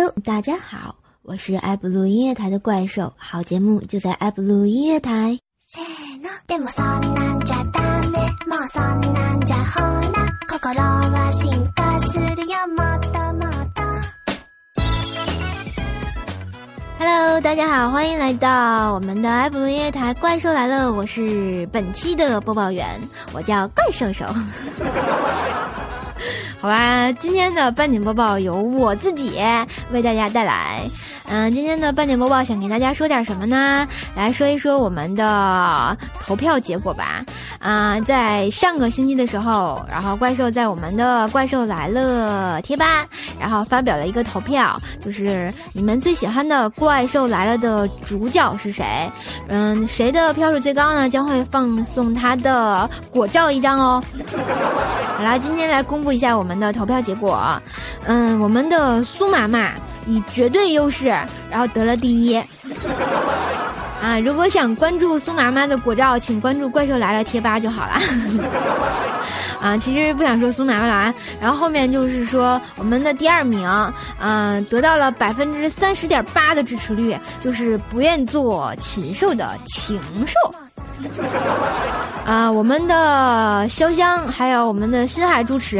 Hello，大家好，我是爱布鲁音乐台的怪兽，好节目就在爱布鲁音乐台。Hello，大家好，欢迎来到我们的爱布鲁音乐台，怪兽来了，我是本期的播报员，我叫怪兽兽。好吧，今天的半点播报由我自己为大家带来。嗯，今天的半点播报想给大家说点什么呢？来说一说我们的投票结果吧。啊，在上个星期的时候，然后怪兽在我们的《怪兽来了》贴吧，然后发表了一个投票，就是你们最喜欢的《怪兽来了》的主角是谁？嗯，谁的票数最高呢？将会放送他的果照一张哦。好啦，今天来公布一下我们的投票结果。嗯，我们的苏妈妈以绝对优势，然后得了第一。啊，如果想关注苏麻妈的果照，请关注“怪兽来了”贴吧就好了。啊，其实不想说苏麻妈了啊。然后后面就是说我们的第二名，嗯，得到了百分之三十点八的支持率，就是不愿做禽兽的禽兽。啊，我们的潇湘还有我们的新海主持，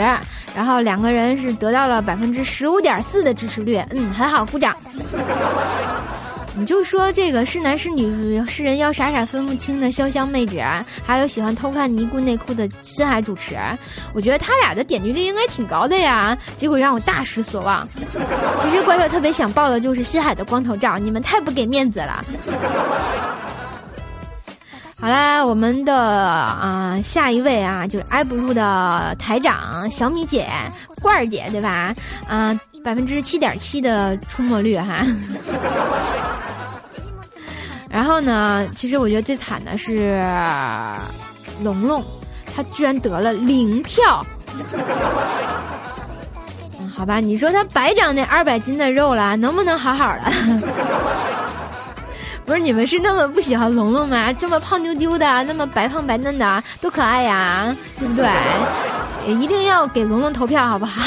然后两个人是得到了百分之十五点四的支持率，嗯，很好，鼓掌。你就说这个是男是女是人妖傻傻分不清的潇湘妹纸，还有喜欢偷看尼姑内裤的新海主持，我觉得他俩的点击率应该挺高的呀。结果让我大失所望。其实怪兽特别想爆的就是新海的光头照，你们太不给面子了。好啦，我们的啊下一位啊就是爱不录的台长小米姐罐儿姐对吧？啊，百分之七点七的出没率哈。然后呢？其实我觉得最惨的是龙龙，他居然得了零票。好吧，你说他白长那二百斤的肉了，能不能好好的？不是你们是那么不喜欢龙龙吗？这么胖丢丢的，那么白胖白嫩的，多可爱呀，对不对？一定要给龙龙投票，好不好？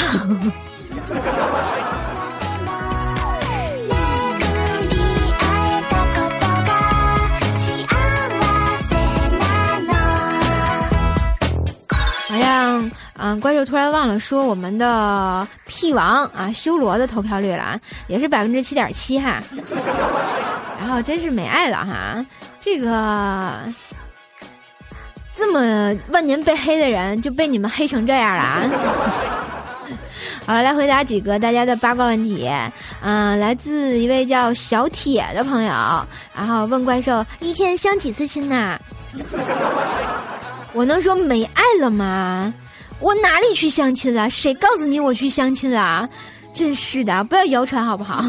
好像嗯，怪兽突然忘了说我们的屁王啊，修罗的投票率了，也是百分之七点七哈。哦真是没爱了哈，这个这么万年被黑的人就被你们黑成这样了！好，来回答几个大家的八卦问题。嗯，来自一位叫小铁的朋友，然后问怪兽一天相几次亲呐？我能说没爱了吗？我哪里去相亲了？谁告诉你我去相亲了？真是的，不要谣传好不好？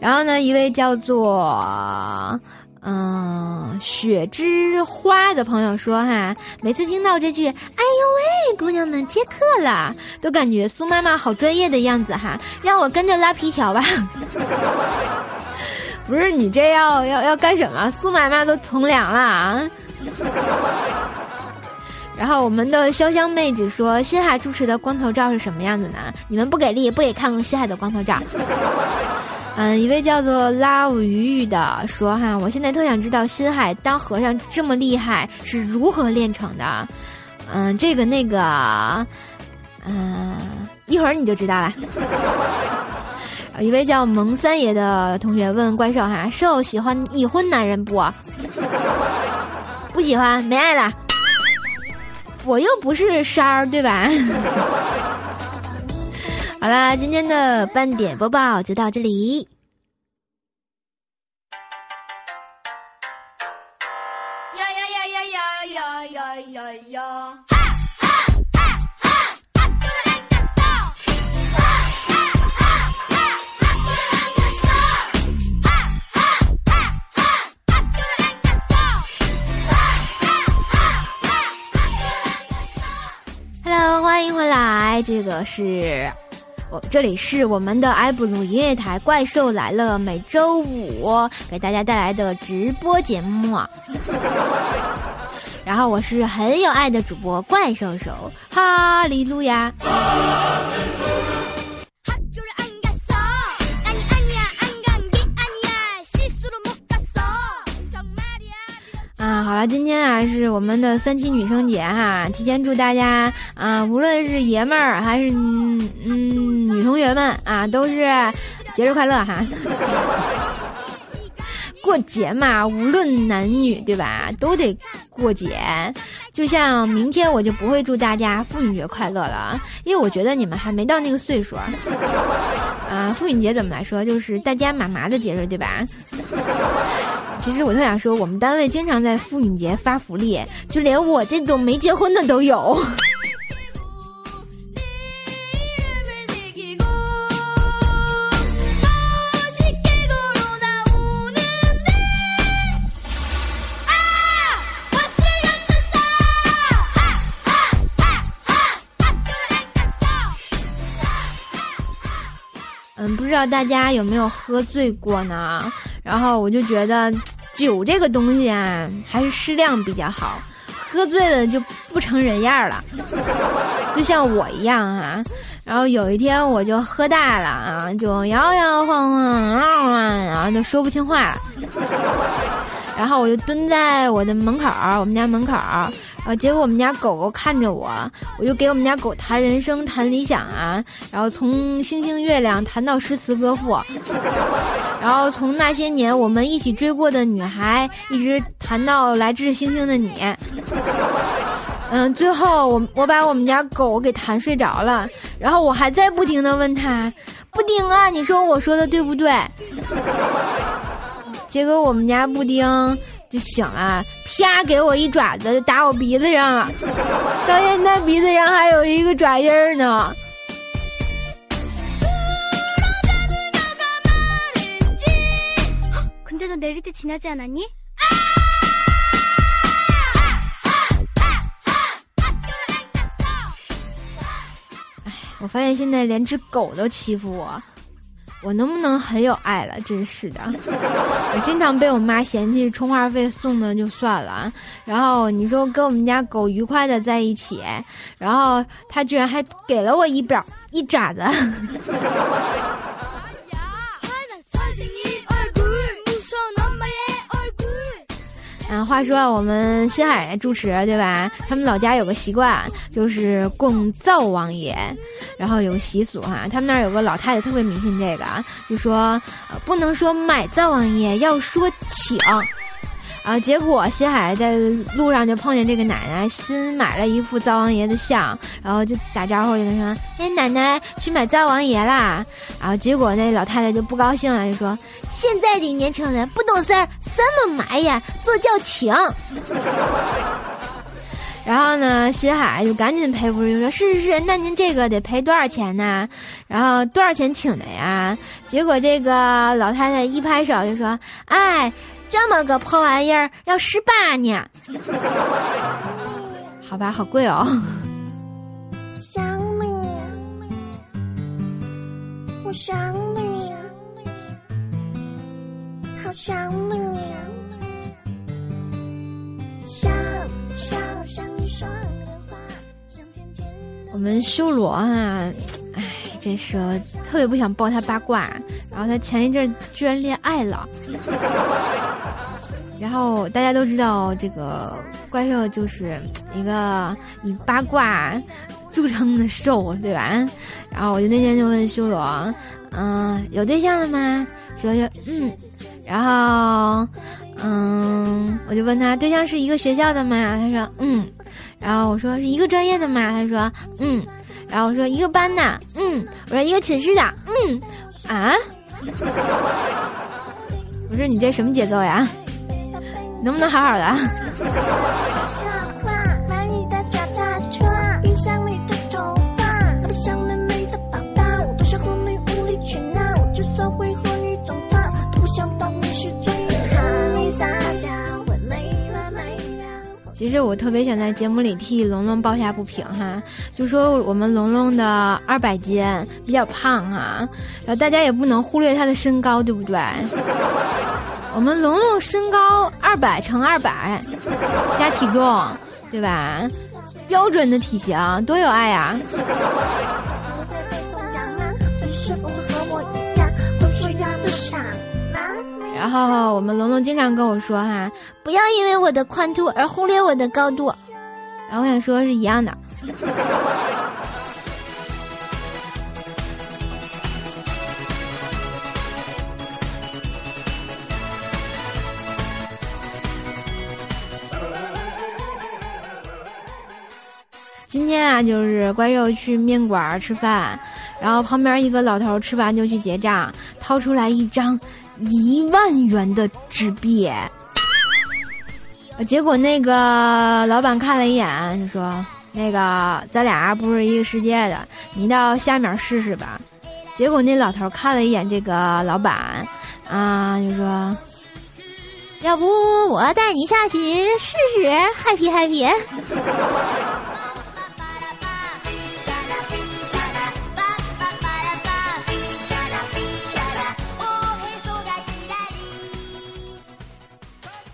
然后呢，一位叫做嗯雪之花的朋友说：“哈，每次听到这句‘哎呦喂，姑娘们接客了’，都感觉苏妈妈好专业的样子哈，让我跟着拉皮条吧。”不是你这要要要干什么？苏妈妈都从良了啊！然后我们的潇湘妹子说：“新海主持的光头照是什么样子呢？你们不给力，不给看过新海的光头照。”嗯，一位叫做 Love 鱼鱼的说：“哈，我现在特想知道新海当和尚这么厉害是如何练成的。”嗯，这个那个，嗯，一会儿你就知道了。一位叫蒙三爷的同学问怪兽：“哈，兽喜欢已婚男人不？不喜欢，没爱了。”我又不是山儿，对吧？好啦，今天的半点播报就到这里。呀呀呀呀呀呀呀呀呀！欢迎回来，这个是我这里是我们的艾布鲁音乐台怪兽来了每周五给大家带来的直播节目 然后我是很有爱的主播怪兽手哈利路亚。啊好了今天啊是我们的三七女生节哈提前祝大家啊无论是爷们儿还是嗯嗯女同学们啊，都是节日快乐哈。过节嘛，无论男女，对吧？都得过节。就像明天我就不会祝大家妇女节快乐了，因为我觉得你们还没到那个岁数。啊，妇女节怎么来说？就是大家妈妈的节日，对吧？其实我特想说，我们单位经常在妇女节发福利，就连我这种没结婚的都有。不知道大家有没有喝醉过呢？然后我就觉得，酒这个东西啊，还是适量比较好。喝醉了就不成人样了，就像我一样啊。然后有一天我就喝大了啊，就摇摇晃晃啊，然后就说不清话了。然后我就蹲在我的门口我们家门口啊结果我们家狗狗看着我，我就给我们家狗谈人生、谈理想啊，然后从星星月亮谈到诗词歌赋，然后从那些年我们一起追过的女孩，一直谈到来自星星的你。嗯，最后我我把我们家狗给谈睡着了，然后我还在不停的问他，布丁啊，你说我说的对不对？结果我们家布丁。就醒了，啪给我一爪子，就打我鼻子上了，到现在鼻子上还有一个爪印儿呢。哎，我发现现在连只狗都欺负我。我能不能很有爱了？真是的，我经常被我妈嫌弃充话费送的就算了，然后你说跟我们家狗愉快的在一起，然后他居然还给了我一表一爪子。话说我们新海主持对吧？他们老家有个习惯，就是供灶王爷，然后有个习俗哈。他们那儿有个老太太特别迷信这个，就说不能说买灶王爷，要说请。啊！结果西海在路上就碰见这个奶奶，新买了一副灶王爷的像，然后就打招呼，就跟说：“哎，奶奶去买灶王爷啦！”然后结果那老太太就不高兴了，就说：“现在的年轻人不懂事儿，什么买呀？这叫请。” 然后呢，西海就赶紧赔不是，就说：“是是是，那您这个得赔多少钱呢？然后多少钱请的呀？”结果这个老太太一拍手就说：“哎。”这么个破玩意儿要十八呢，好吧，好贵哦。想你，我想你，好想你，想想想你说的话，像甜甜的。我们修罗啊，哎，真是特别不想爆他八卦。然后他前一阵居然恋爱了。然后大家都知道，这个怪兽就是一个以八卦著称的兽，对吧？然后我就那天就问修罗，嗯，有对象了吗？修罗说，嗯。然后，嗯，我就问他，对象是一个学校的吗？他说，嗯。然后我说是一个专业的吗？他说，嗯。然后我说一个班的，嗯。我说一个寝室的，嗯。啊？我说你这什么节奏呀？能不能好好的？其实我特别想在节目里替龙龙抱下不平哈，就说我们龙龙的二百斤比较胖哈，然后大家也不能忽略他的身高，对不对？我们龙龙身高二百乘二百，加体重，对吧？标准的体型，多有爱呀！然后我们龙龙经常跟我说哈，不要因为我的宽度而忽略我的高度。然后我想说是一样的。今天啊，就是怪兽去面馆吃饭，然后旁边一个老头吃完就去结账，掏出来一张一万元的纸币。结果那个老板看了一眼，就说：“那个咱俩不是一个世界的，你到下面试试吧。”结果那老头看了一眼这个老板，啊，就说：“要不我带你下去试试，happy happy。”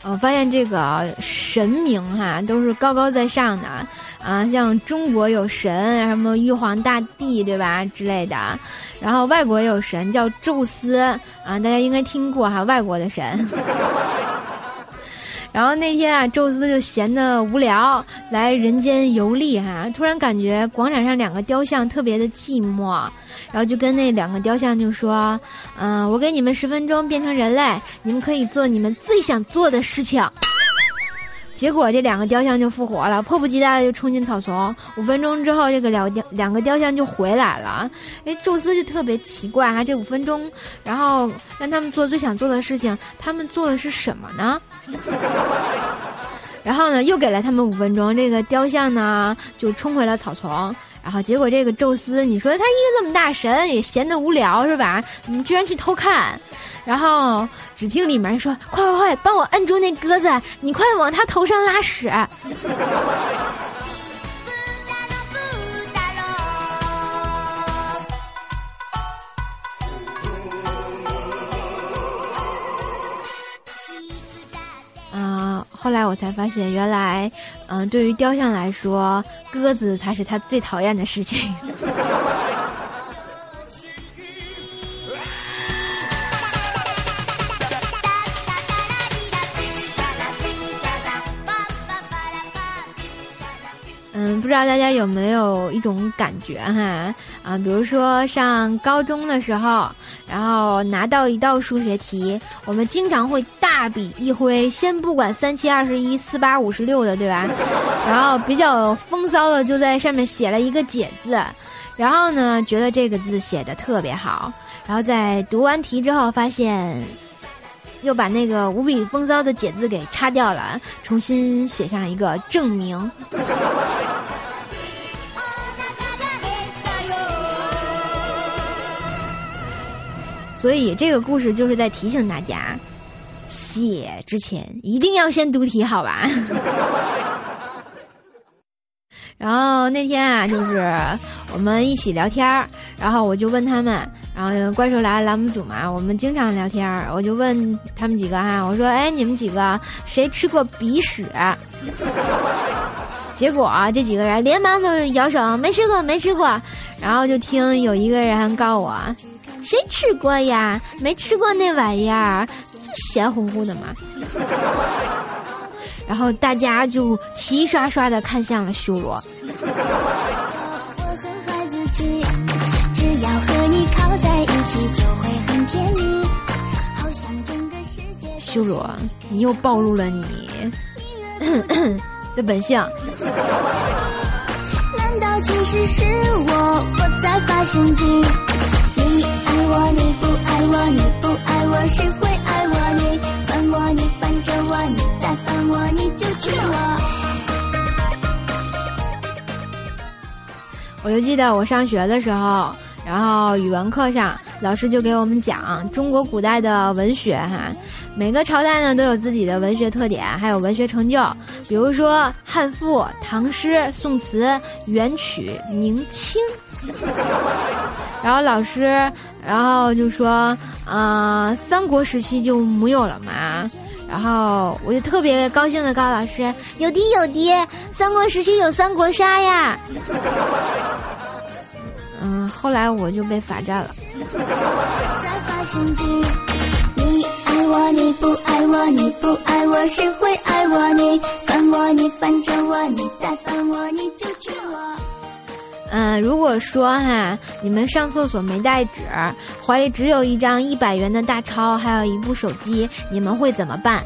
我发现这个神明哈都是高高在上的啊，像中国有神什么玉皇大帝对吧之类的，然后外国有神叫宙斯啊，大家应该听过哈，外国的神。然后那天啊，宙斯就闲得无聊，来人间游历哈，突然感觉广场上两个雕像特别的寂寞，然后就跟那两个雕像就说：“嗯，我给你们十分钟变成人类，你们可以做你们最想做的事情。”结果这两个雕像就复活了，迫不及待的就冲进草丛。五分钟之后，这个两雕两个雕像就回来了。哎，宙斯就特别奇怪哈，这五分钟，然后让他们做最想做的事情，他们做的是什么呢？然后呢，又给了他们五分钟，这个雕像呢就冲回了草丛。然后结果这个宙斯，你说他一个这么大神，也闲得无聊是吧？你居然去偷看。然后只听里面说：“快快快，帮我摁住那鸽子，你快往他头上拉屎。”后来我才发现，原来，嗯，对于雕像来说，鸽子才是他最讨厌的事情。嗯不知道大家有没有一种感觉哈啊，比如说上高中的时候，然后拿到一道数学题，我们经常会大笔一挥，先不管三七二十一、四八五十六的，对吧？然后比较风骚的就在上面写了一个解字，然后呢，觉得这个字写的特别好，然后在读完题之后，发现又把那个无比风骚的解字给擦掉了，重新写上一个证明。所以这个故事就是在提醒大家，写之前一定要先读题，好吧？然后那天啊，就是我们一起聊天儿，然后我就问他们，然后怪兽来了栏目组嘛，我们经常聊天儿，我就问他们几个哈，我说，哎，你们几个谁吃过鼻屎？结果啊，这几个人连忙都摇手，没吃过，没吃过。然后就听有一个人告我。谁吃过呀？没吃过那玩意儿，就咸乎乎的嘛。然后大家就齐刷刷的看向了修罗。修罗，你又暴露了你 的本性。难道其实是我我在发神经？你爱我，你不爱我，你不爱我，谁会？你烦我，你烦着我，你再烦我，你就娶我。我就记得我上学的时候，然后语文课上，老师就给我们讲中国古代的文学哈，每个朝代呢都有自己的文学特点，还有文学成就，比如说汉赋、唐诗、宋词、元曲、明清。然后老师，然后就说，啊，三国时期就没有了嘛。然后我就特别高兴的告诉老师，有的有的，三国时期有三国杀呀。嗯，后来我就被罚站了。你爱我，你不爱我，你不爱我，谁会爱我？你烦我，你烦着我，你再烦我，你就娶我。嗯，如果说哈，你们上厕所没带纸，怀里只有一张一百元的大钞，还有一部手机，你们会怎么办？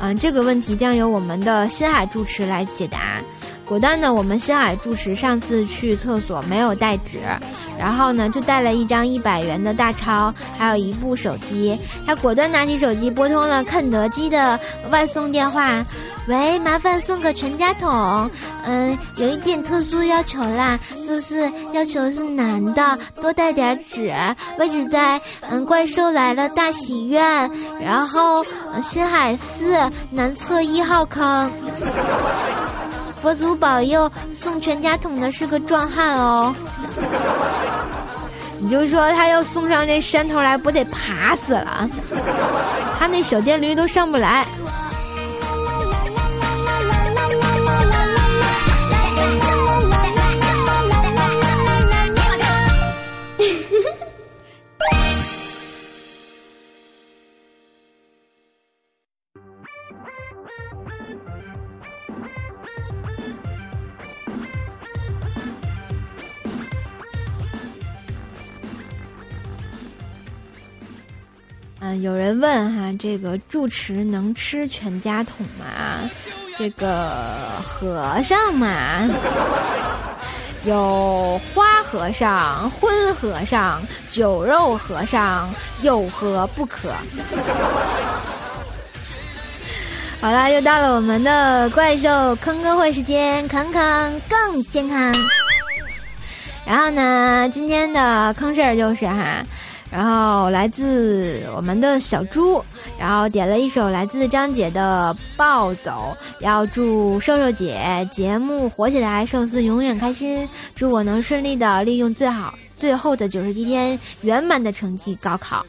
嗯，这个问题将由我们的新海住持来解答。果断的，我们新海住持上次去厕所没有带纸，然后呢就带了一张一百元的大钞，还有一部手机。他果断拿起手机拨通了肯德基的外送电话，喂，麻烦送个全家桶。嗯，有一点特殊要求啦，就是要求是男的，多带点纸，位置在嗯怪兽来了大喜院，然后新海寺南侧一号坑。佛祖保佑，送全家桶的是个壮汉哦！你就说他要送上这山头来，不得爬死了？他那小电驴都上不来。有人问哈，这个住持能吃全家桶吗？这个和尚嘛，有花和尚、荤和尚、酒肉和尚，有何不可？好了，又到了我们的怪兽坑哥会时间，坑坑更健康。然后呢，今天的坑事儿就是哈。然后来自我们的小猪，然后点了一首来自张姐的《暴走》，要祝瘦瘦姐节目火起来，寿司永远开心，祝我能顺利的利用最好最后的九十七天圆满的成绩高考，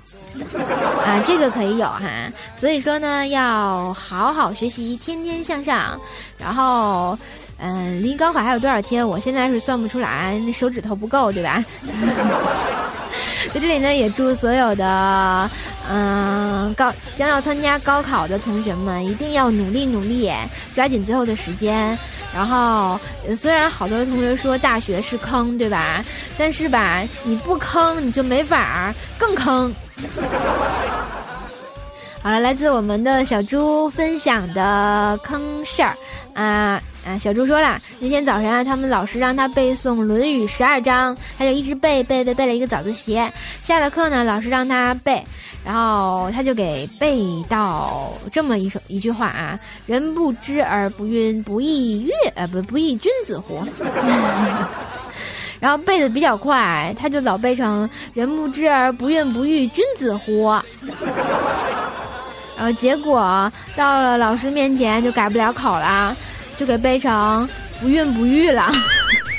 啊，这个可以有哈，所以说呢，要好好学习，天天向上，然后，嗯，离高考还有多少天？我现在是算不出来，那手指头不够，对吧？在这里呢，也祝所有的嗯高将要参加高考的同学们一定要努力努力，抓紧最后的时间。然后，虽然好多同学说大学是坑，对吧？但是吧，你不坑你就没法儿更坑。好了，来自我们的小猪分享的坑事儿啊。啊，小猪说了，那天早晨啊他们老师让他背诵《论语》十二章，他就一直背背背背了一个早自习。下了课呢，老师让他背，然后他就给背到这么一首一句话啊：“人不知而不愠，不亦乐呃不不亦君子乎？” 然后背的比较快，他就老背成“人不知而不愠，不亦君子乎？” 然后结果到了老师面前就改不了口了。就给背成不孕不育了，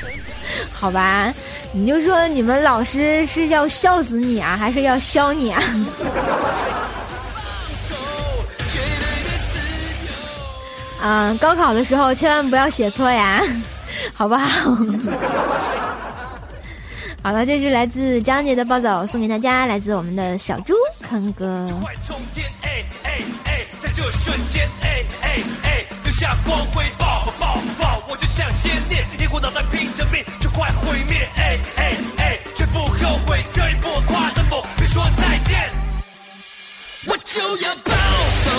好吧？你就说你们老师是要笑死你啊，还是要削你啊？嗯，高考的时候千万不要写错呀，好不好？好了，这是来自张杰的暴走，送给大家，来自我们的小猪坑哥。下光辉，爆爆爆！我就像先烈，一股脑袋拼着命，就快毁灭！哎哎哎，绝不后悔，这一步跨的否？别说再见，我就要暴走，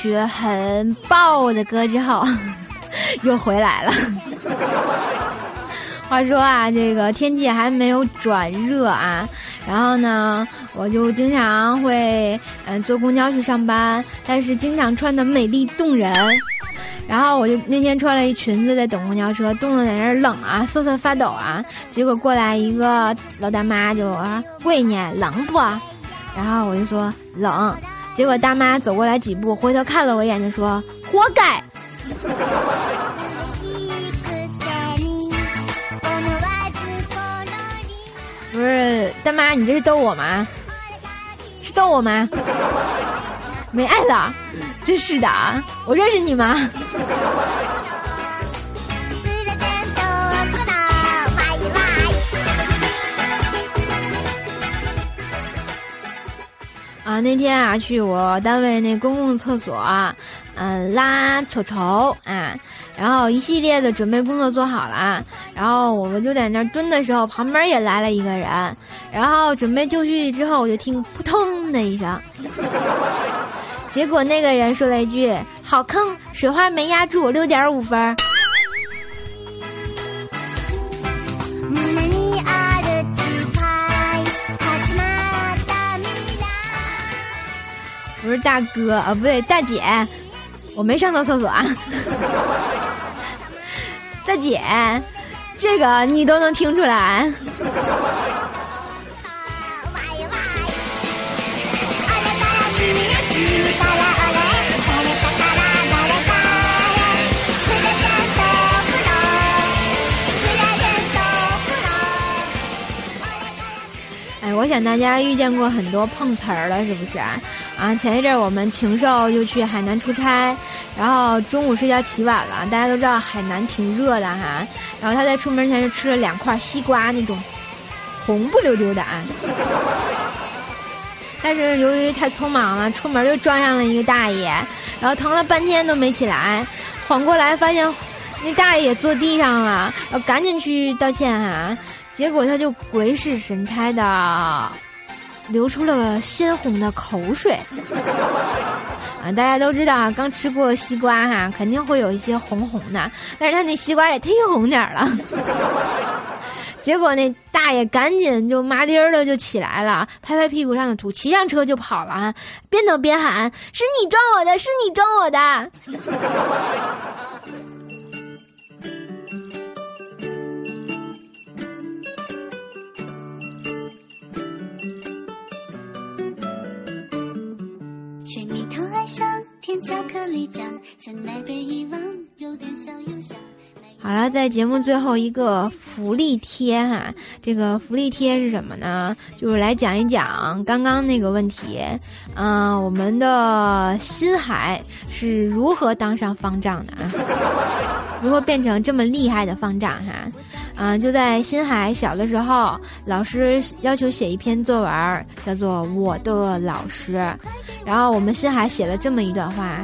学很爆的歌之后，又回来了。话说啊，这个天气还没有转热啊，然后呢，我就经常会嗯坐公交去上班，但是经常穿的美丽动人。然后我就那天穿了一裙子在等公交车，冻得在那儿冷啊，瑟瑟发抖啊。结果过来一个老大妈就说：“闺女冷不？”然后我就说冷。结果大妈走过来几步，回头看了我一眼，就说：“活该。”不是大妈，你这是逗我吗？是逗我吗？没爱了，真是的，我认识你吗？那天啊，去我单位那公共厕所，嗯，拉臭臭啊，然后一系列的准备工作做好了，然后我们就在那儿蹲的时候，旁边也来了一个人，然后准备就绪之后，我就听扑通的一声，结果那个人说了一句：“好坑，水花没压住，六点五分。”不是大哥啊，不对，大姐，我没上到厕所啊。大姐，这个你都能听出来。哎，我想大家遇见过很多碰瓷儿了，是不是啊？啊，前一阵我们禽兽就去海南出差，然后中午睡觉起晚了。大家都知道海南挺热的哈，然后他在出门前就吃了两块西瓜，那种红不溜丢的啊。但是由于太匆忙了，出门就撞上了一个大爷，然后疼了半天都没起来，缓过来发现那大爷也坐地上了，然后赶紧去道歉哈，结果他就鬼使神差的。流出了鲜红的口水，啊！大家都知道啊，刚吃过西瓜哈，肯定会有一些红红的，但是他那西瓜也忒红点儿了。结果那大爷赶紧就麻溜儿的就起来了，拍拍屁股上的土，骑上车就跑了，边走边喊：“是你撞我的，是你撞我的。”甜巧克力酱，像奶杯一望，有点小忧伤好了，在节目最后一个福利贴哈，这个福利贴是什么呢？就是来讲一讲刚刚那个问题，嗯，我们的新海是如何当上方丈的啊？如何变成这么厉害的方丈哈？嗯，就在新海小的时候，老师要求写一篇作文，叫做《我的老师》，然后我们新海写了这么一段话：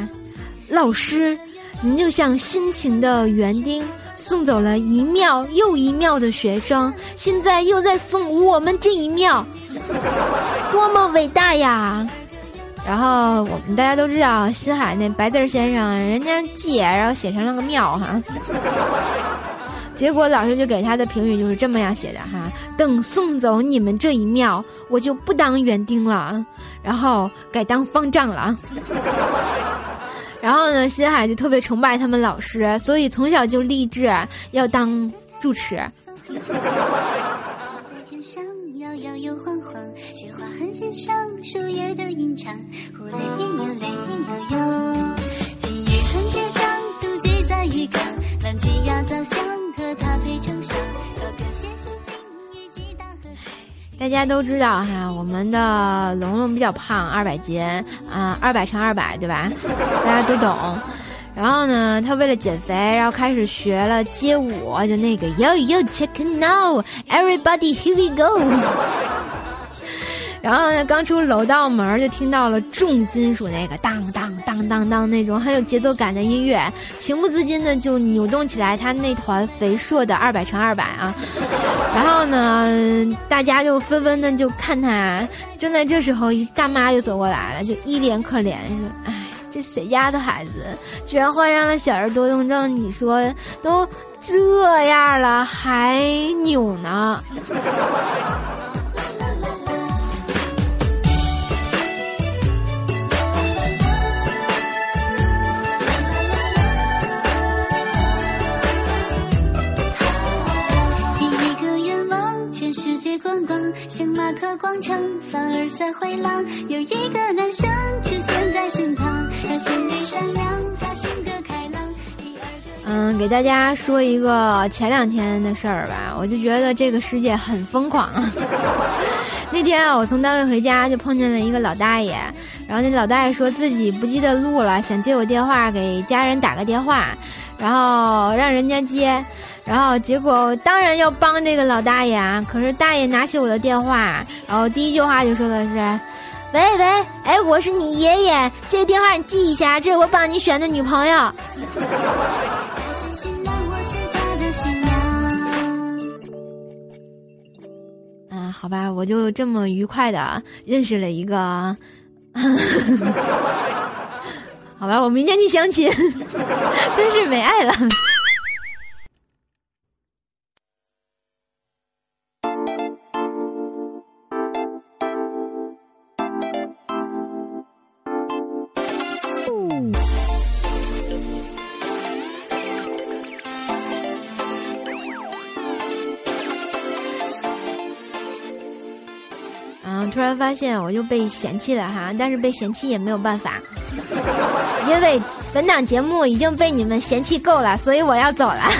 老师，您就像辛勤的园丁，送走了一庙又一庙的学生，现在又在送我们这一庙，多么伟大呀！然后我们大家都知道，新海那白字先生，人家借，然后写成了个庙哈。结果老师就给他的评语就是这么样写的哈：等送走你们这一庙，我就不当园丁了，然后改当方丈了。然后呢，新海就特别崇拜他们老师，所以从小就立志要当住持。大家都知道哈，我们的龙龙比较胖，二百斤啊，二百乘二百，对吧？大家都懂。然后呢，他为了减肥，然后开始学了街舞，就那个 Yo Yo Check Now Everybody Here We Go。然后呢，刚出楼道门就听到了重金属那个当当当当当那种很有节奏感的音乐，情不自禁的就扭动起来他那团肥硕的二百乘二百啊。然后呢，大家就纷纷的就看他。正在这时候，一大妈就走过来了，就一脸可怜说：“哎，这谁家的孩子居然患上了小儿多动症？你说都这样了还扭呢？” 界观光，像马可广场，凡尔赛回廊，有一个男生出现在身旁，他心地善良，他性格开朗。第二个嗯，给大家说一个前两天的事儿吧，我就觉得这个世界很疯狂。那天啊，我从单位回家就碰见了一个老大爷，然后那老大爷说自己不记得路了，想借我电话给家人打个电话，然后让人家接，然后结果当然要帮这个老大爷啊，可是大爷拿起我的电话，然后第一句话就说的是。喂喂，哎，我是你爷爷，这个电话你记一下，这是我帮你选的女朋友。嗯，好吧，我就这么愉快的认识了一个，好吧，我明天去相亲，真是没爱了。突然发现我又被嫌弃了哈，但是被嫌弃也没有办法，因为本档节目已经被你们嫌弃够了，所以我要走了。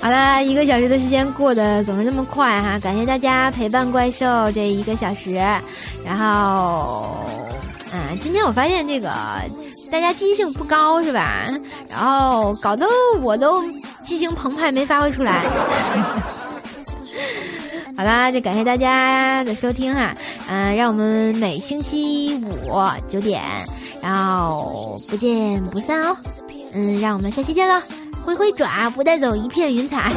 好了，一个小时的时间过得总是这么快哈，感谢大家陪伴怪兽这一个小时，然后，嗯，今天我发现这个大家积极性不高是吧？然后搞得我都激情澎湃没发挥出来。好啦，就感谢大家的收听哈，嗯、让我们每星期五九点，然后不见不散哦。嗯，让我们下期见了，挥挥爪，不带走一片云彩。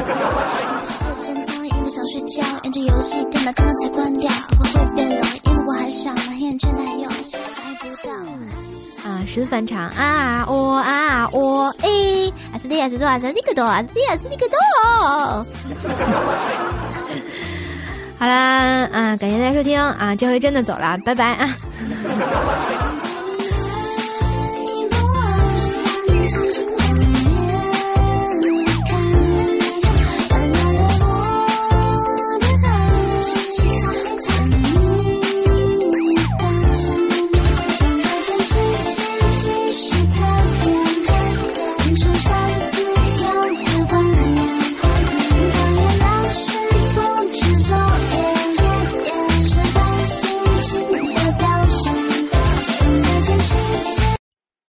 想睡觉，研究游戏，电脑刚刚才关掉，会会变冷，因为我还少，满眼倦怠又还不到。啊，十翻唱啊哦啊哦诶，啊斯里啊斯多啊斯里个多啊斯里啊斯里个多。好啦，啊，感谢大家收听啊，这回真的走了，拜拜啊。